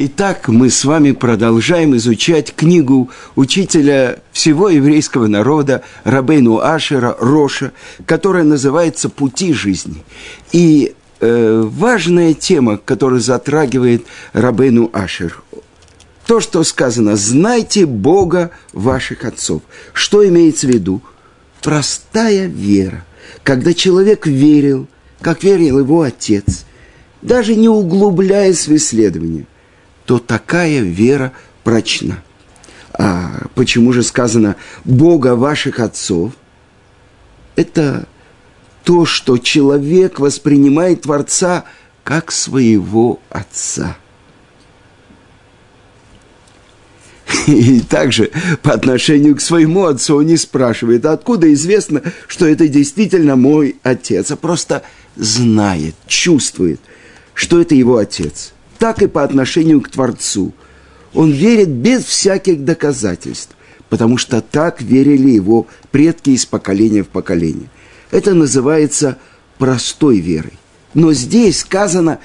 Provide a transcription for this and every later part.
Итак, мы с вами продолжаем изучать книгу учителя всего еврейского народа Рабейну Ашера Роша, которая называется «Пути жизни». И э, важная тема, которую затрагивает Рабейну Ашер, то, что сказано «Знайте Бога ваших отцов». Что имеется в виду? Простая вера. Когда человек верил, как верил его отец, даже не углубляясь в исследование – то такая вера прочна. А почему же сказано Бога ваших отцов? Это то, что человек воспринимает Творца как своего отца. И также по отношению к своему отцу он не спрашивает, откуда известно, что это действительно мой отец, а просто знает, чувствует, что это его отец – так и по отношению к Творцу. Он верит без всяких доказательств, потому что так верили его предки из поколения в поколение. Это называется простой верой. Но здесь сказано,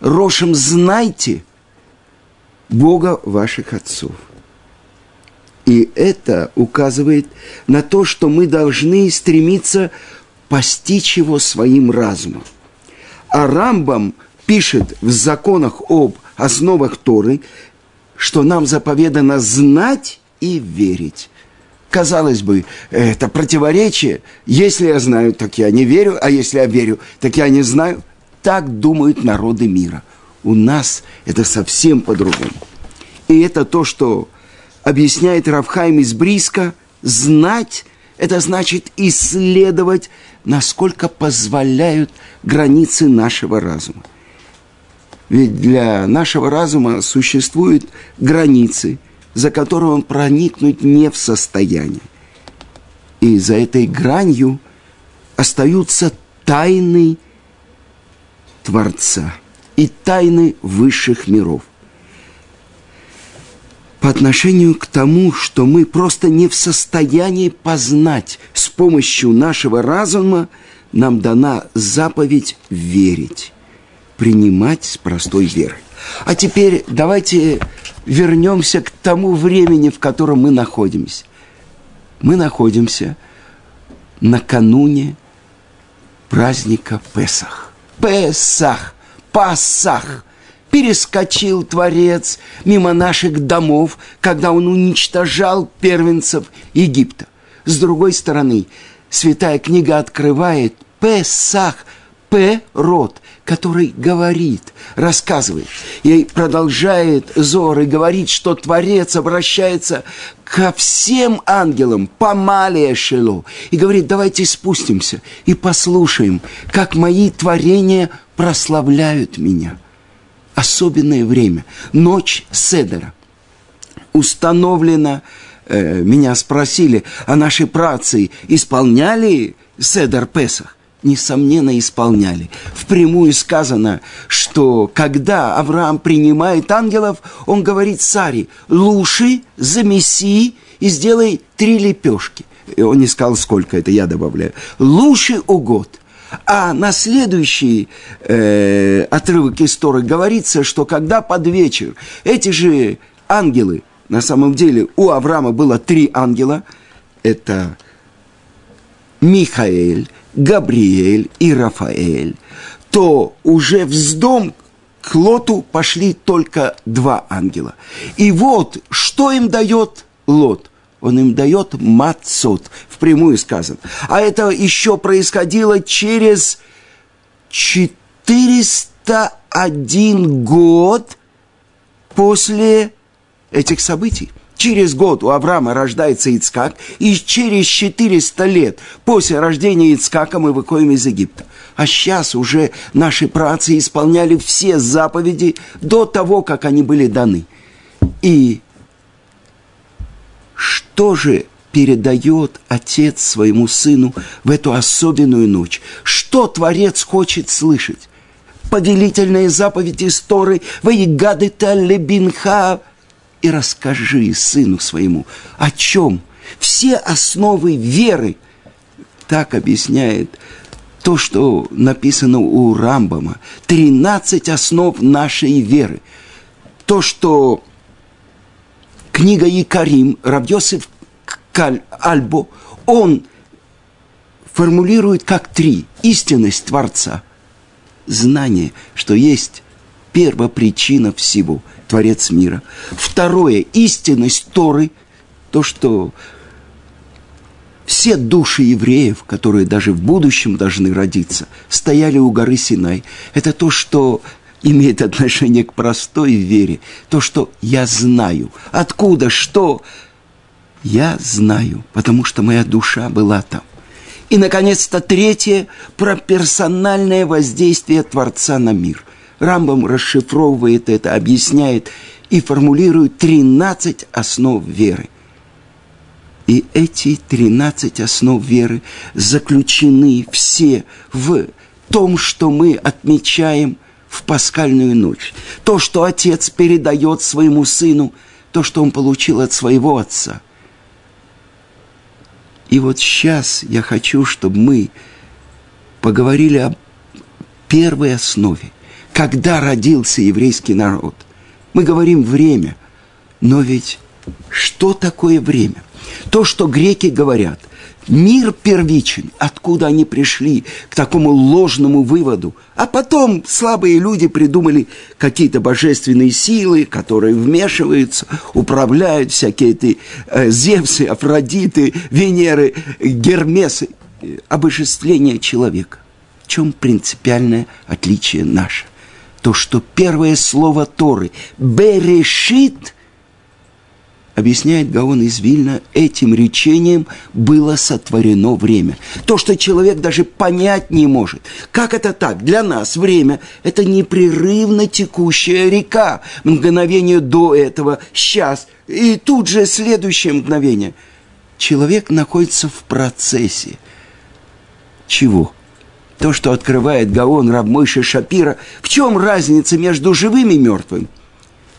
Рошем знайте Бога ваших отцов. И это указывает на то, что мы должны стремиться постичь его своим разумом. А Рамбам пишет в законах об основах Торы, что нам заповедано знать и верить. Казалось бы, это противоречие. Если я знаю, так я не верю, а если я верю, так я не знаю. Так думают народы мира. У нас это совсем по-другому. И это то, что объясняет Равхайм из Бриска. Знать – это значит исследовать, насколько позволяют границы нашего разума. Ведь для нашего разума существуют границы, за которые он проникнуть не в состоянии. И за этой гранью остаются тайны Творца и тайны высших миров. По отношению к тому, что мы просто не в состоянии познать с помощью нашего разума, нам дана заповедь верить принимать с простой верой. А теперь давайте вернемся к тому времени, в котором мы находимся. Мы находимся накануне праздника Песах. Песах, Пасах. Перескочил Творец мимо наших домов, когда он уничтожал первенцев Египта. С другой стороны, Святая книга открывает Песах, П – род, который говорит, рассказывает, и продолжает Зор и говорит, что Творец обращается ко всем ангелам, помалия шело, и говорит, давайте спустимся и послушаем, как мои творения прославляют меня. Особенное время, ночь Седера. Установлено, э, меня спросили, а наши працы исполняли Седер Песах? Несомненно, исполняли. Впрямую сказано, что когда Авраам принимает ангелов, он говорит Саре, лучше замеси и сделай три лепешки. И он не сказал, сколько это, я добавляю. Лучше угод. А на следующий э, отрывок истории говорится, что когда под вечер эти же ангелы, на самом деле у Авраама было три ангела, это Михаэль, Габриэль и Рафаэль, то уже в дом к Лоту пошли только два ангела. И вот, что им дает Лот? Он им дает мацот, впрямую сказано. А это еще происходило через 401 год после этих событий. Через год у Авраама рождается Ицкак, и через 400 лет после рождения Ицкака мы выходим из Египта. А сейчас уже наши працы исполняли все заповеди до того, как они были даны. И что же передает отец своему сыну в эту особенную ночь? Что Творец хочет слышать? Повелительные заповеди Торы «Ваигады талебинха» и расскажи сыну своему, о чем все основы веры. Так объясняет то, что написано у Рамбама. Тринадцать основ нашей веры. то, что книга Якарим, Равьосиф Альбо, он формулирует как три. Истинность Творца, знание, что есть первопричина всего, Творец мира. Второе, истинность Торы, то, что все души евреев, которые даже в будущем должны родиться, стояли у горы Синай. Это то, что имеет отношение к простой вере. То, что я знаю. Откуда, что? Я знаю, потому что моя душа была там. И, наконец-то, третье – про персональное воздействие Творца на мир. Рамбам расшифровывает это, объясняет и формулирует 13 основ веры. И эти 13 основ веры заключены все в том, что мы отмечаем в пасхальную ночь. То, что отец передает своему сыну, то, что он получил от своего отца. И вот сейчас я хочу, чтобы мы поговорили о первой основе. Когда родился еврейский народ? Мы говорим время, но ведь что такое время? То, что греки говорят – Мир первичен, откуда они пришли к такому ложному выводу. А потом слабые люди придумали какие-то божественные силы, которые вмешиваются, управляют всякие эти э, Зевсы, Афродиты, Венеры, Гермесы. Обожествление человека. В чем принципиальное отличие наше? То, что первое слово Торы «берешит» – объясняет Гаон из Вильна, этим речением было сотворено время. То, что человек даже понять не может. Как это так? Для нас время – это непрерывно текущая река. Мгновение до этого, сейчас, и тут же следующее мгновение. Человек находится в процессе. Чего? То, что открывает Гаон Рабмойши Шапира, в чем разница между живым и мертвым –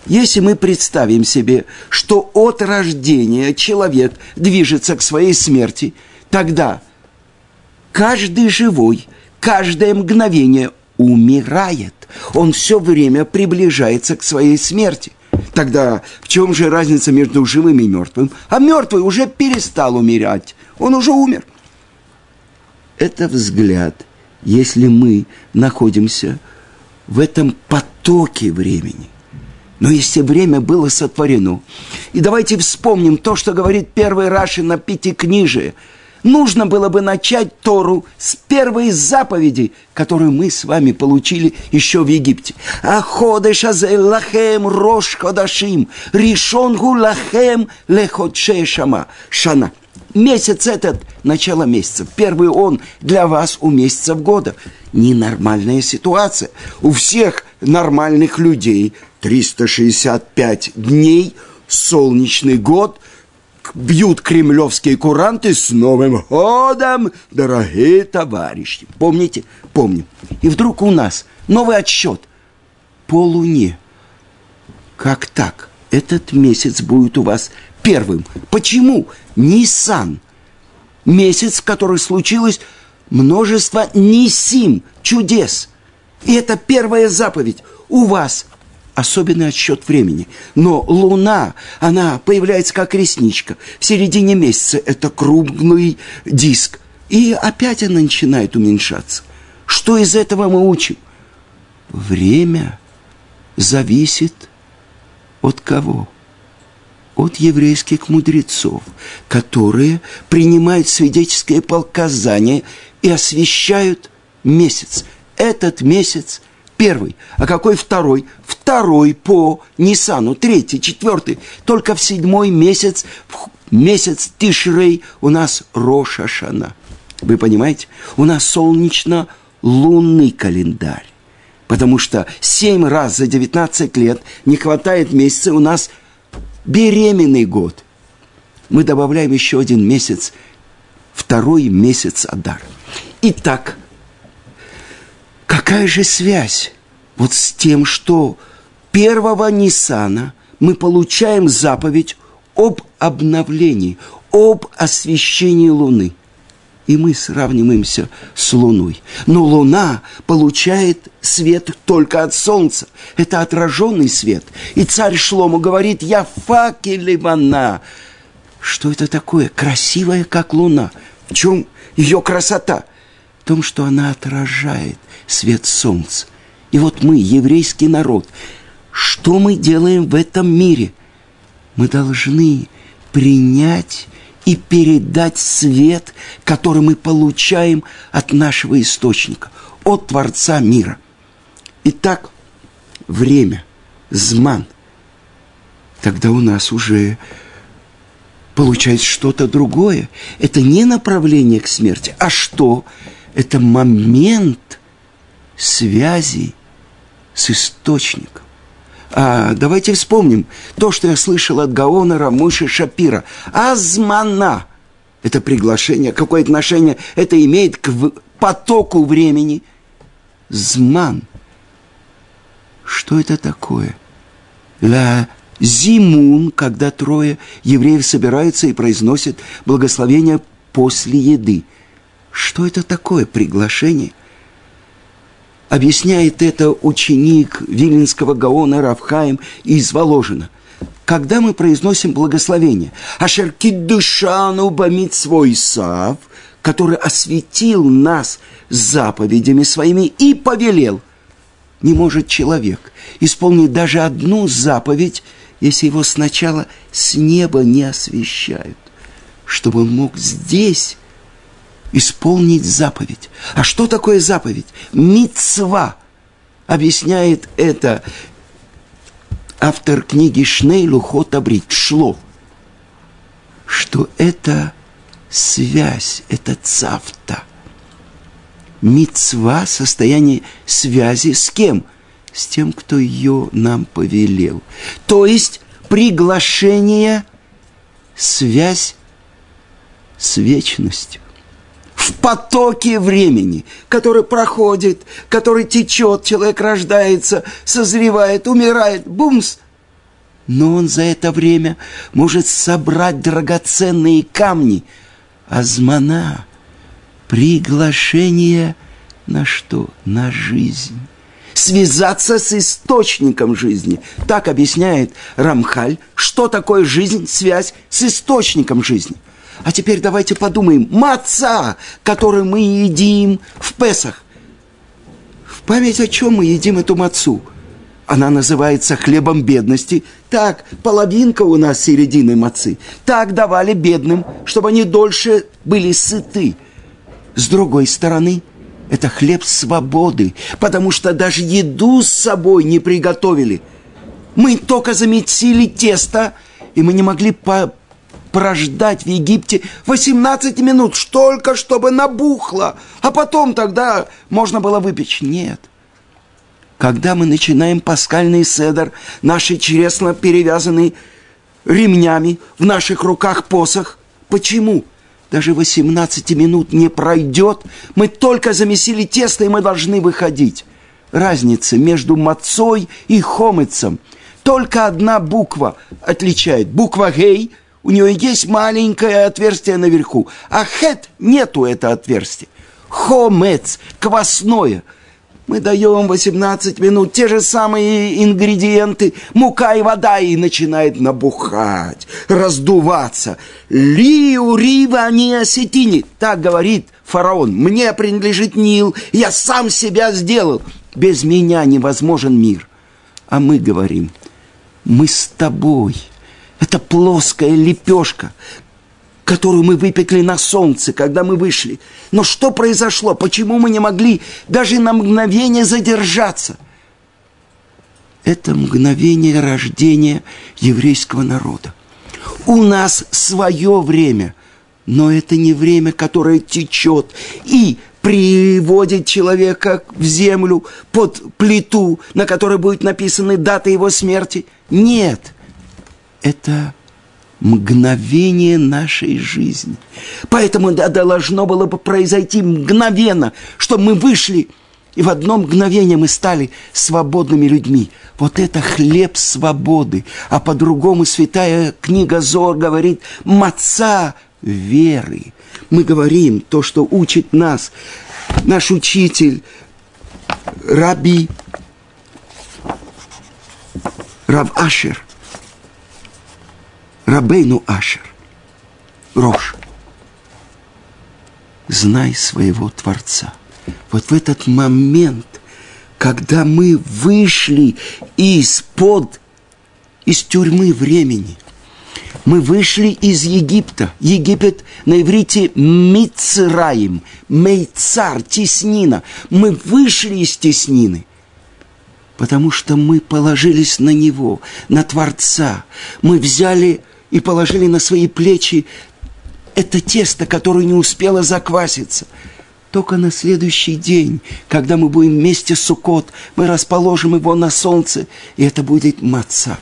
если мы представим себе, что от рождения человек движется к своей смерти, тогда каждый живой, каждое мгновение умирает. Он все время приближается к своей смерти. Тогда в чем же разница между живым и мертвым? А мертвый уже перестал умирать. Он уже умер. Это взгляд, если мы находимся в этом потоке времени. Но если время было сотворено, и давайте вспомним то, что говорит первый Раши на Пятикнижие, нужно было бы начать Тору с первой заповеди, которую мы с вами получили еще в Египте. Аходеш азе лахем рош ходашим, ришон гу лахем леходше шама, шана. Месяц этот, начало месяца, первый он для вас у месяцев года. Ненормальная ситуация. У всех нормальных людей 365 дней, солнечный год, бьют кремлевские куранты с Новым годом, дорогие товарищи. Помните? Помним. И вдруг у нас новый отсчет по Луне. Как так? Этот месяц будет у вас первым. Почему? Ниссан. Месяц, в который случилось множество нисим, чудес. И это первая заповедь. У вас особенный отсчет времени. Но Луна, она появляется как ресничка. В середине месяца это круглый диск. И опять она начинает уменьшаться. Что из этого мы учим? Время зависит от кого? От еврейских мудрецов, которые принимают свидетельское показание и освещают месяц. Этот месяц – первый. А какой второй? Второй по Нисану, третий, четвертый. Только в седьмой месяц, в месяц Тишрей у нас Роша Шана. Вы понимаете? У нас солнечно-лунный календарь. Потому что семь раз за 19 лет не хватает месяца, у нас беременный год. Мы добавляем еще один месяц, второй месяц Адар. Итак, Какая же связь вот с тем, что первого Ниссана мы получаем заповедь об обновлении, об освещении Луны. И мы сравниваемся с Луной. Но Луна получает свет только от Солнца. Это отраженный свет. И царь Шлому говорит, я факелевана. Что это такое? Красивая, как Луна. В чем ее красота? В том, что она отражает свет Солнца. И вот мы, еврейский народ, что мы делаем в этом мире? Мы должны принять и передать свет, который мы получаем от нашего источника, от Творца мира. Итак, время, зман, тогда у нас уже получается что-то другое. Это не направление к смерти, а что? Это момент связи с источником. А, давайте вспомним то, что я слышал от Гаонера Муши Шапира. Азмана – это приглашение. Какое отношение это имеет к потоку времени? Зман. Что это такое? Ла зимун, когда трое евреев собираются и произносят благословение после еды. Что это такое приглашение – Объясняет это ученик Виленского Гаона Равхаим из Воложина. Когда мы произносим благословение, Ашеркит душану бамит свой сав, который осветил нас заповедями своими и повелел, не может человек исполнить даже одну заповедь, если его сначала с неба не освещают, чтобы он мог здесь исполнить заповедь. А что такое заповедь? Мицва. Объясняет это автор книги Шней Лухот Абрит, Шло, что это связь, это цавта. Мицва – состояние связи с кем? С тем, кто ее нам повелел. То есть приглашение, связь с вечностью в потоке времени, который проходит, который течет, человек рождается, созревает, умирает, бумс. Но он за это время может собрать драгоценные камни. Азмана, приглашение на что? На жизнь. Связаться с источником жизни. Так объясняет Рамхаль, что такое жизнь, связь с источником жизни – а теперь давайте подумаем. Маца, который мы едим в Песах. В память о чем мы едим эту мацу? Она называется хлебом бедности. Так, половинка у нас середины мацы. Так давали бедным, чтобы они дольше были сыты. С другой стороны, это хлеб свободы, потому что даже еду с собой не приготовили. Мы только заметили тесто, и мы не могли по прождать в Египте 18 минут, только чтобы набухло, а потом тогда можно было выпечь. Нет. Когда мы начинаем паскальный седер, наши чресла перевязаны ремнями, в наших руках посох. Почему? Даже 18 минут не пройдет, мы только замесили тесто, и мы должны выходить. Разница между мацой и хомыцем. Только одна буква отличает. Буква «гей» – у нее есть маленькое отверстие наверху, а хет нету это отверстия. Хомец, квасное. Мы даем 18 минут, те же самые ингредиенты, мука и вода, и начинает набухать, раздуваться. Лиу рива не осетини, так говорит фараон. Мне принадлежит Нил, я сам себя сделал. Без меня невозможен мир. А мы говорим, мы с тобой – это плоская лепешка, которую мы выпекли на солнце, когда мы вышли. Но что произошло? Почему мы не могли даже на мгновение задержаться? Это мгновение рождения еврейского народа. У нас свое время, но это не время, которое течет и приводит человека в землю под плиту, на которой будет написана дата его смерти. Нет – это мгновение нашей жизни. Поэтому это должно было бы произойти мгновенно, чтобы мы вышли, и в одно мгновение мы стали свободными людьми. Вот это хлеб свободы. А по-другому святая книга Зор говорит, маца веры. Мы говорим то, что учит нас наш учитель, Раби Рав Ашер, Рабейну Ашер, Рош. Знай своего Творца. Вот в этот момент, когда мы вышли из-под, из тюрьмы времени, мы вышли из Египта. Египет на иврите Мицраим, Мейцар, теснина. Мы вышли из теснины, потому что мы положились на Него, на Творца. Мы взяли и положили на свои плечи это тесто, которое не успело закваситься. Только на следующий день, когда мы будем вместе с Сукот, мы расположим его на солнце, и это будет маца.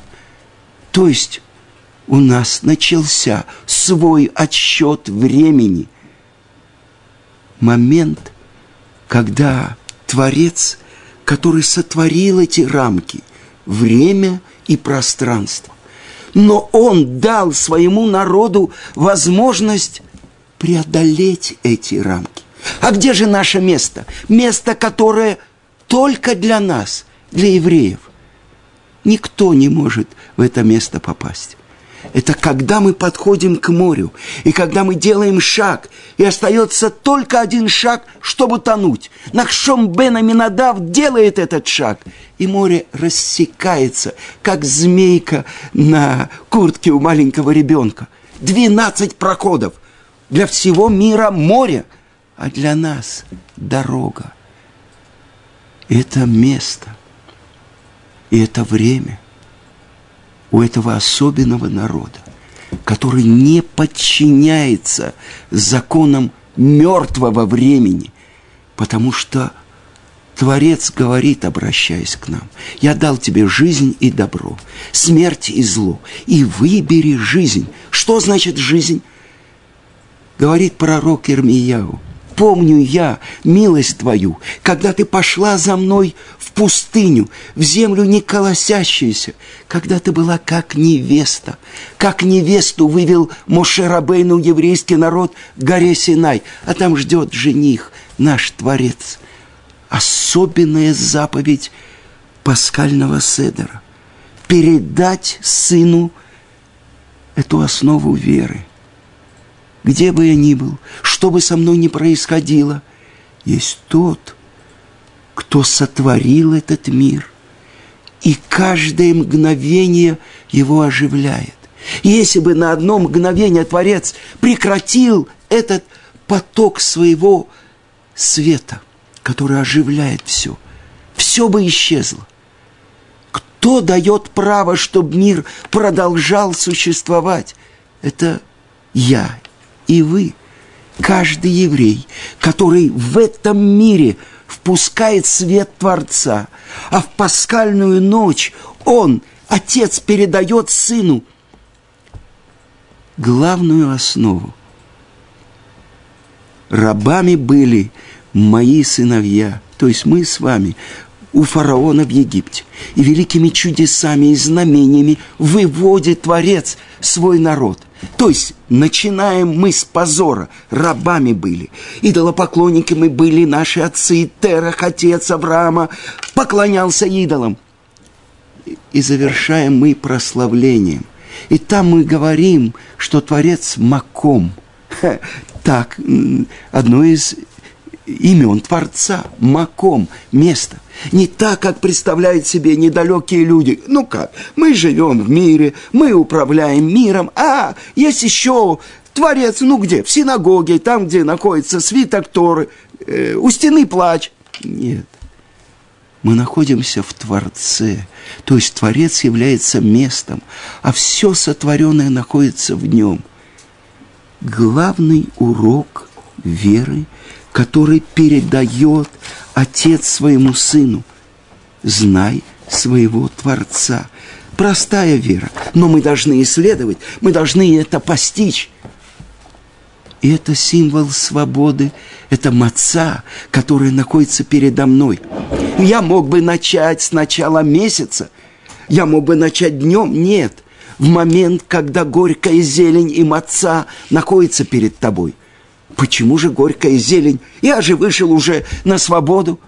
То есть у нас начался свой отсчет времени. Момент, когда Творец, который сотворил эти рамки, время и пространство, но Он дал своему народу возможность преодолеть эти рамки. А где же наше место? Место, которое только для нас, для евреев. Никто не может в это место попасть это когда мы подходим к морю, и когда мы делаем шаг, и остается только один шаг, чтобы тонуть. Нахшом Бен Аминадав делает этот шаг, и море рассекается, как змейка на куртке у маленького ребенка. Двенадцать проходов. Для всего мира море, а для нас дорога. Это место, и это время – у этого особенного народа, который не подчиняется законам мертвого времени, потому что Творец говорит, обращаясь к нам, «Я дал тебе жизнь и добро, смерть и зло, и выбери жизнь». Что значит жизнь? Говорит пророк Ирмияу – помню я милость Твою, когда Ты пошла за мной в пустыню, в землю не колосящуюся, когда Ты была как невеста. Как невесту вывел Моше Рабейну еврейский народ к горе Синай, а там ждет жених, наш Творец. Особенная заповедь пасхального седера – передать сыну эту основу веры – где бы я ни был, что бы со мной ни происходило, есть тот, кто сотворил этот мир, и каждое мгновение его оживляет. Если бы на одно мгновение Творец прекратил этот поток своего света, который оживляет все, все бы исчезло. Кто дает право, чтобы мир продолжал существовать? Это я и вы, каждый еврей, который в этом мире впускает свет Творца, а в пасхальную ночь он, Отец, передает Сыну главную основу. Рабами были мои сыновья, то есть мы с вами, у фараона в Египте. И великими чудесами и знамениями выводит Творец свой народ – то есть, начинаем мы с позора, рабами были. Идолопоклонниками были наши отцы, Терах, отец Авраама, поклонялся идолам. И завершаем мы прославлением. И там мы говорим, что Творец Маком. Так, одно из имен Творца, Маком, место – не так, как представляют себе недалекие люди. Ну как, мы живем в мире, мы управляем миром, а есть еще Творец, ну где? В синагоге, там, где находится свиток Торы, э, у стены плач. Нет. Мы находимся в Творце, то есть Творец является местом, а все сотворенное находится в нем. Главный урок веры, который передает отец своему сыну. Знай своего Творца. Простая вера, но мы должны исследовать, мы должны это постичь. И это символ свободы, это маца, которая находится передо мной. Я мог бы начать с начала месяца, я мог бы начать днем, нет. в момент, когда горькая зелень и маца находятся перед тобой. Почему же горькая зелень? Я же вышел уже на свободу.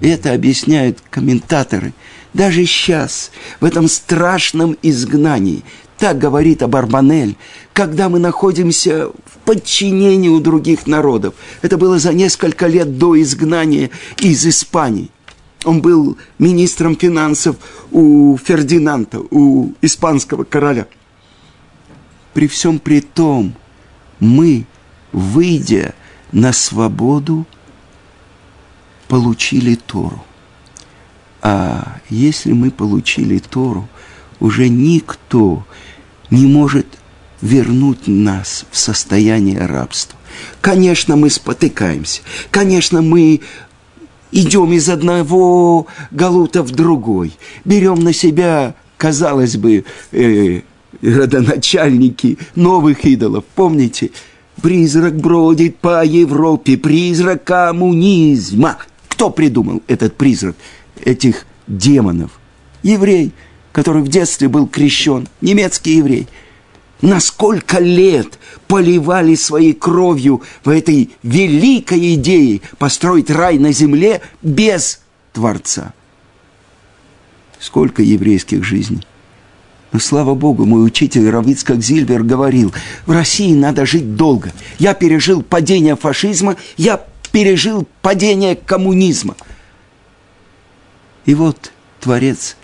Это объясняют комментаторы. Даже сейчас, в этом страшном изгнании, так говорит Абарбанель, когда мы находимся в подчинении у других народов. Это было за несколько лет до изгнания из Испании. Он был министром финансов у Фердинанда, у испанского короля. При всем при том, мы, выйдя на свободу, получили Тору. А если мы получили Тору, уже никто не может вернуть нас в состояние рабства. Конечно, мы спотыкаемся. Конечно, мы идем из одного галута в другой. Берем на себя, казалось бы, э, родоначальники новых идолов. Помните, призрак бродит по Европе, призрак коммунизма. Кто придумал этот призрак этих демонов? Еврей – который в детстве был крещен, немецкий еврей, на сколько лет поливали своей кровью в этой великой идее построить рай на земле без Творца. Сколько еврейских жизней. Слава Богу, мой учитель Равицкак Зильбер говорил, в России надо жить долго. Я пережил падение фашизма, я пережил падение коммунизма. И вот Творец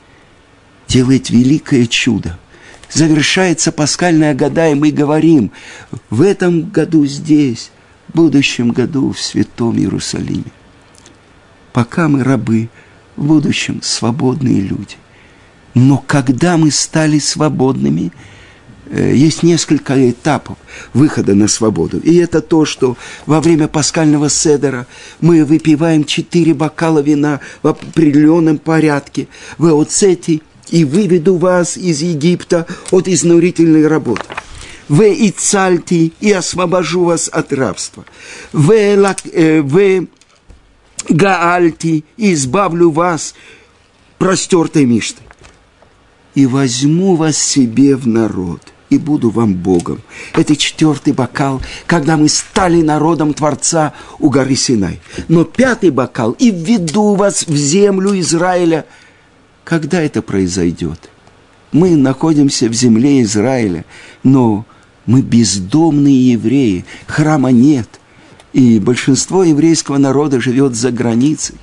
делает великое чудо. Завершается пасхальная года, и мы говорим, в этом году здесь, в будущем году в Святом Иерусалиме. Пока мы рабы, в будущем свободные люди. Но когда мы стали свободными, э, есть несколько этапов выхода на свободу. И это то, что во время пасхального седера мы выпиваем четыре бокала вина в определенном порядке. В Эоцете и выведу вас из Египта от изнурительной работы. В Ицальти и освобожу вас от рабства. В, э, в Гаальти и избавлю вас простертой миштой. И возьму вас себе в народ и буду вам Богом. Это четвертый бокал, когда мы стали народом Творца у горы Синай. Но пятый бокал и введу вас в землю Израиля – когда это произойдет? Мы находимся в земле Израиля, но мы бездомные евреи, храма нет, и большинство еврейского народа живет за границей.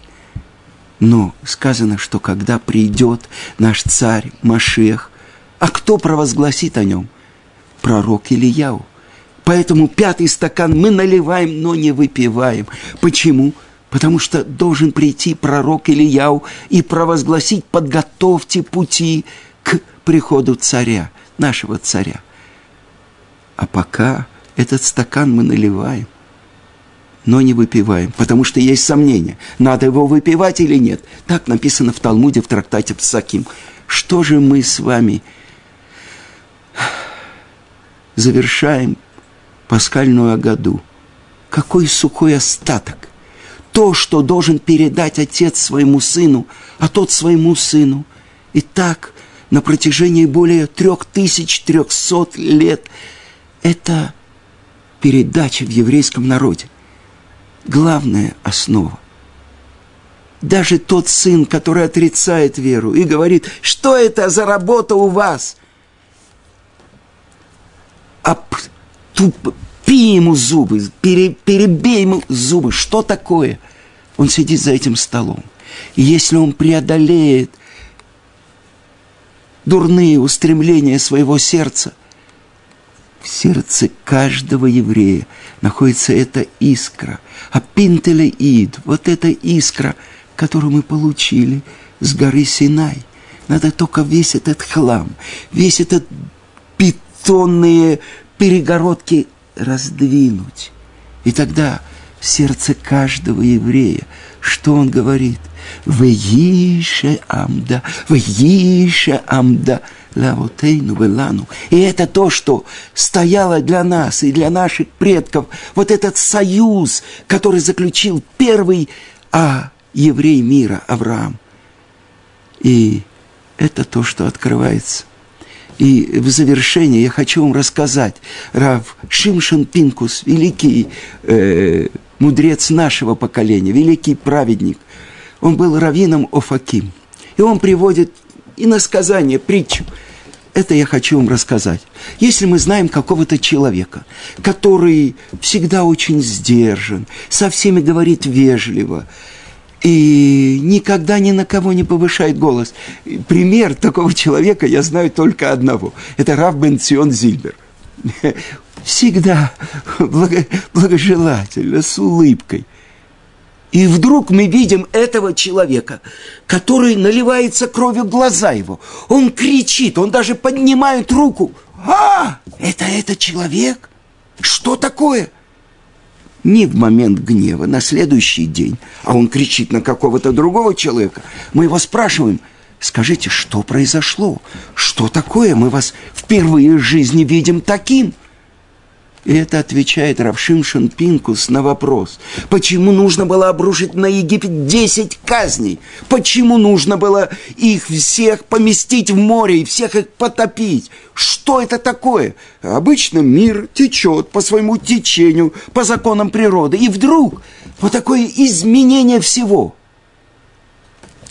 Но сказано, что когда придет наш царь Машех, а кто провозгласит о нем? Пророк Ильяу. Поэтому пятый стакан мы наливаем, но не выпиваем. Почему? Потому что должен прийти пророк Ильяу и провозгласить, подготовьте пути к приходу царя, нашего царя. А пока этот стакан мы наливаем, но не выпиваем, потому что есть сомнения, надо его выпивать или нет. Так написано в Талмуде, в трактате Псаким. Что же мы с вами завершаем пасхальную году? Какой сухой остаток? то, что должен передать отец своему сыну, а тот своему сыну. И так на протяжении более трех тысяч трехсот лет это передача в еврейском народе. Главная основа. Даже тот сын, который отрицает веру и говорит, что это за работа у вас? А туп, Разбей ему зубы, пере, перебей ему зубы. Что такое? Он сидит за этим столом. И если он преодолеет дурные устремления своего сердца, в сердце каждого еврея находится эта искра. А пинтеле ид, вот эта искра, которую мы получили с горы Синай. Надо только весь этот хлам, весь этот бетонные перегородки раздвинуть. И тогда в сердце каждого еврея, что он говорит? Веише амда, веише амда, лавотейну велану. И это то, что стояло для нас и для наших предков. Вот этот союз, который заключил первый а, еврей мира, Авраам. И это то, что открывается. И в завершение я хочу вам рассказать. Рав Шимшин Пинкус, великий э, мудрец нашего поколения, великий праведник, он был раввином Офаким. И он приводит и на сказание, притчу. Это я хочу вам рассказать. Если мы знаем какого-то человека, который всегда очень сдержан, со всеми говорит вежливо, и никогда ни на кого не повышает голос. Пример такого человека я знаю только одного. Это Рав Бенцион Зильбер. Всегда благо, благожелательно, с улыбкой. И вдруг мы видим этого человека, который наливается кровью глаза его. Он кричит, он даже поднимает руку. А, это этот человек? Что такое? не в момент гнева, на следующий день, а он кричит на какого-то другого человека, мы его спрашиваем, скажите, что произошло? Что такое? Мы вас впервые в жизни видим таким – и это отвечает Равшимшин Пинкус на вопрос, почему нужно было обрушить на Египет 10 казней? Почему нужно было их всех поместить в море и всех их потопить? Что это такое? Обычно мир течет по своему течению, по законам природы. И вдруг вот такое изменение всего –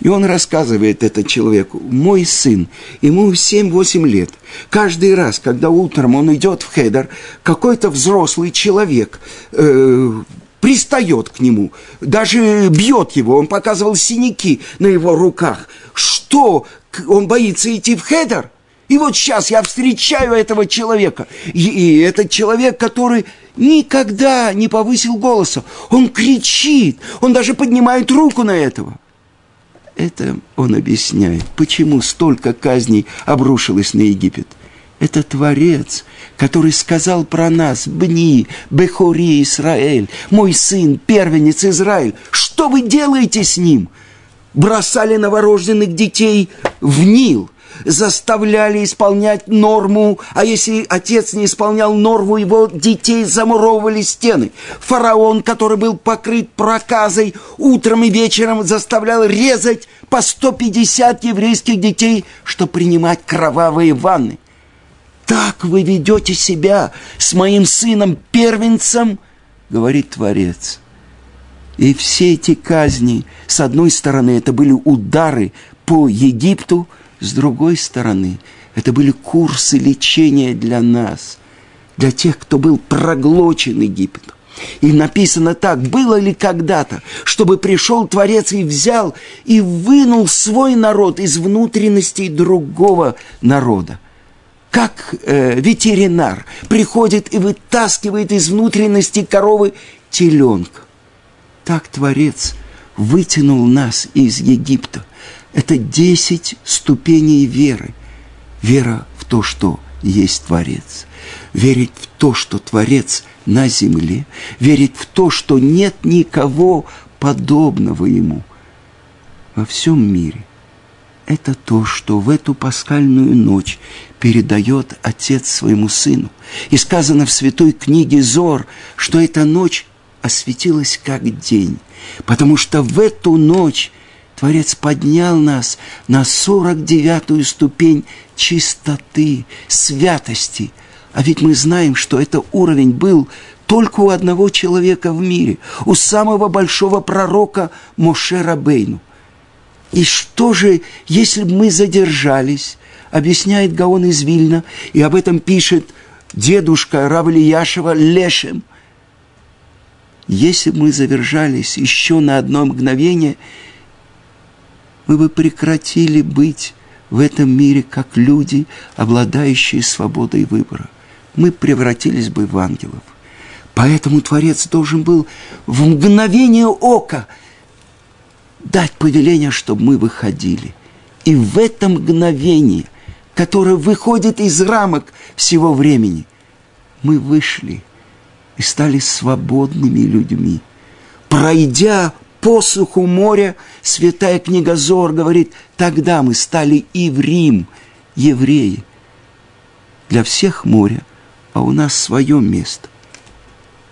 и он рассказывает это человеку, мой сын, ему 7-8 лет. Каждый раз, когда утром он идет в хедер, какой-то взрослый человек э, пристает к нему, даже бьет его, он показывал синяки на его руках. Что, он боится идти в хедер? И вот сейчас я встречаю этого человека. И, и этот человек, который никогда не повысил голоса, он кричит, он даже поднимает руку на этого – это он объясняет, почему столько казней обрушилось на Египет. Это Творец, который сказал про нас, «Бни, Бехори Израиль, мой сын, первенец Израиль, что вы делаете с ним?» Бросали новорожденных детей в Нил – заставляли исполнять норму, а если отец не исполнял норму, его детей замуровывали стены. Фараон, который был покрыт проказой, утром и вечером заставлял резать по 150 еврейских детей, чтобы принимать кровавые ванны. Так вы ведете себя с моим сыном-первенцем, говорит Творец. И все эти казни, с одной стороны, это были удары по Египту, с другой стороны, это были курсы лечения для нас, для тех, кто был проглочен Египтом. И написано так, было ли когда-то, чтобы пришел Творец и взял и вынул свой народ из внутренностей другого народа. Как э, ветеринар приходит и вытаскивает из внутренности коровы теленка. Так Творец вытянул нас из Египта – это десять ступеней веры. Вера в то, что есть Творец. Верить в то, что Творец на земле. Верить в то, что нет никого подобного Ему во всем мире. Это то, что в эту пасхальную ночь передает Отец своему Сыну. И сказано в святой книге Зор, что эта ночь осветилась как день, потому что в эту ночь Творец поднял нас на сорок девятую ступень чистоты, святости. А ведь мы знаем, что это уровень был только у одного человека в мире, у самого большого пророка Моше Рабейну. И что же, если бы мы задержались, объясняет Гаон из Вильна, и об этом пишет дедушка Равлияшева Лешем, если бы мы задержались еще на одно мгновение – мы бы прекратили быть в этом мире как люди, обладающие свободой выбора. Мы превратились бы в ангелов. Поэтому Творец должен был в мгновение ока дать повеление, чтобы мы выходили. И в этом мгновении, которое выходит из рамок всего времени, мы вышли и стали свободными людьми, пройдя посуху моря, святая книга Зор говорит, тогда мы стали и в Рим, евреи. Для всех море, а у нас свое место.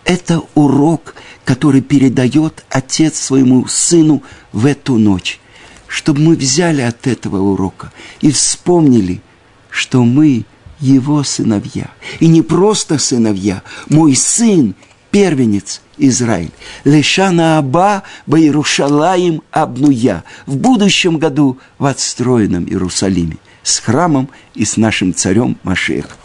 Это урок, который передает отец своему сыну в эту ночь, чтобы мы взяли от этого урока и вспомнили, что мы его сыновья. И не просто сыновья, мой сын, первенец Израиль. Лешана Аба Баирушалаим Абнуя. В будущем году в отстроенном Иерусалиме с храмом и с нашим царем Машехом.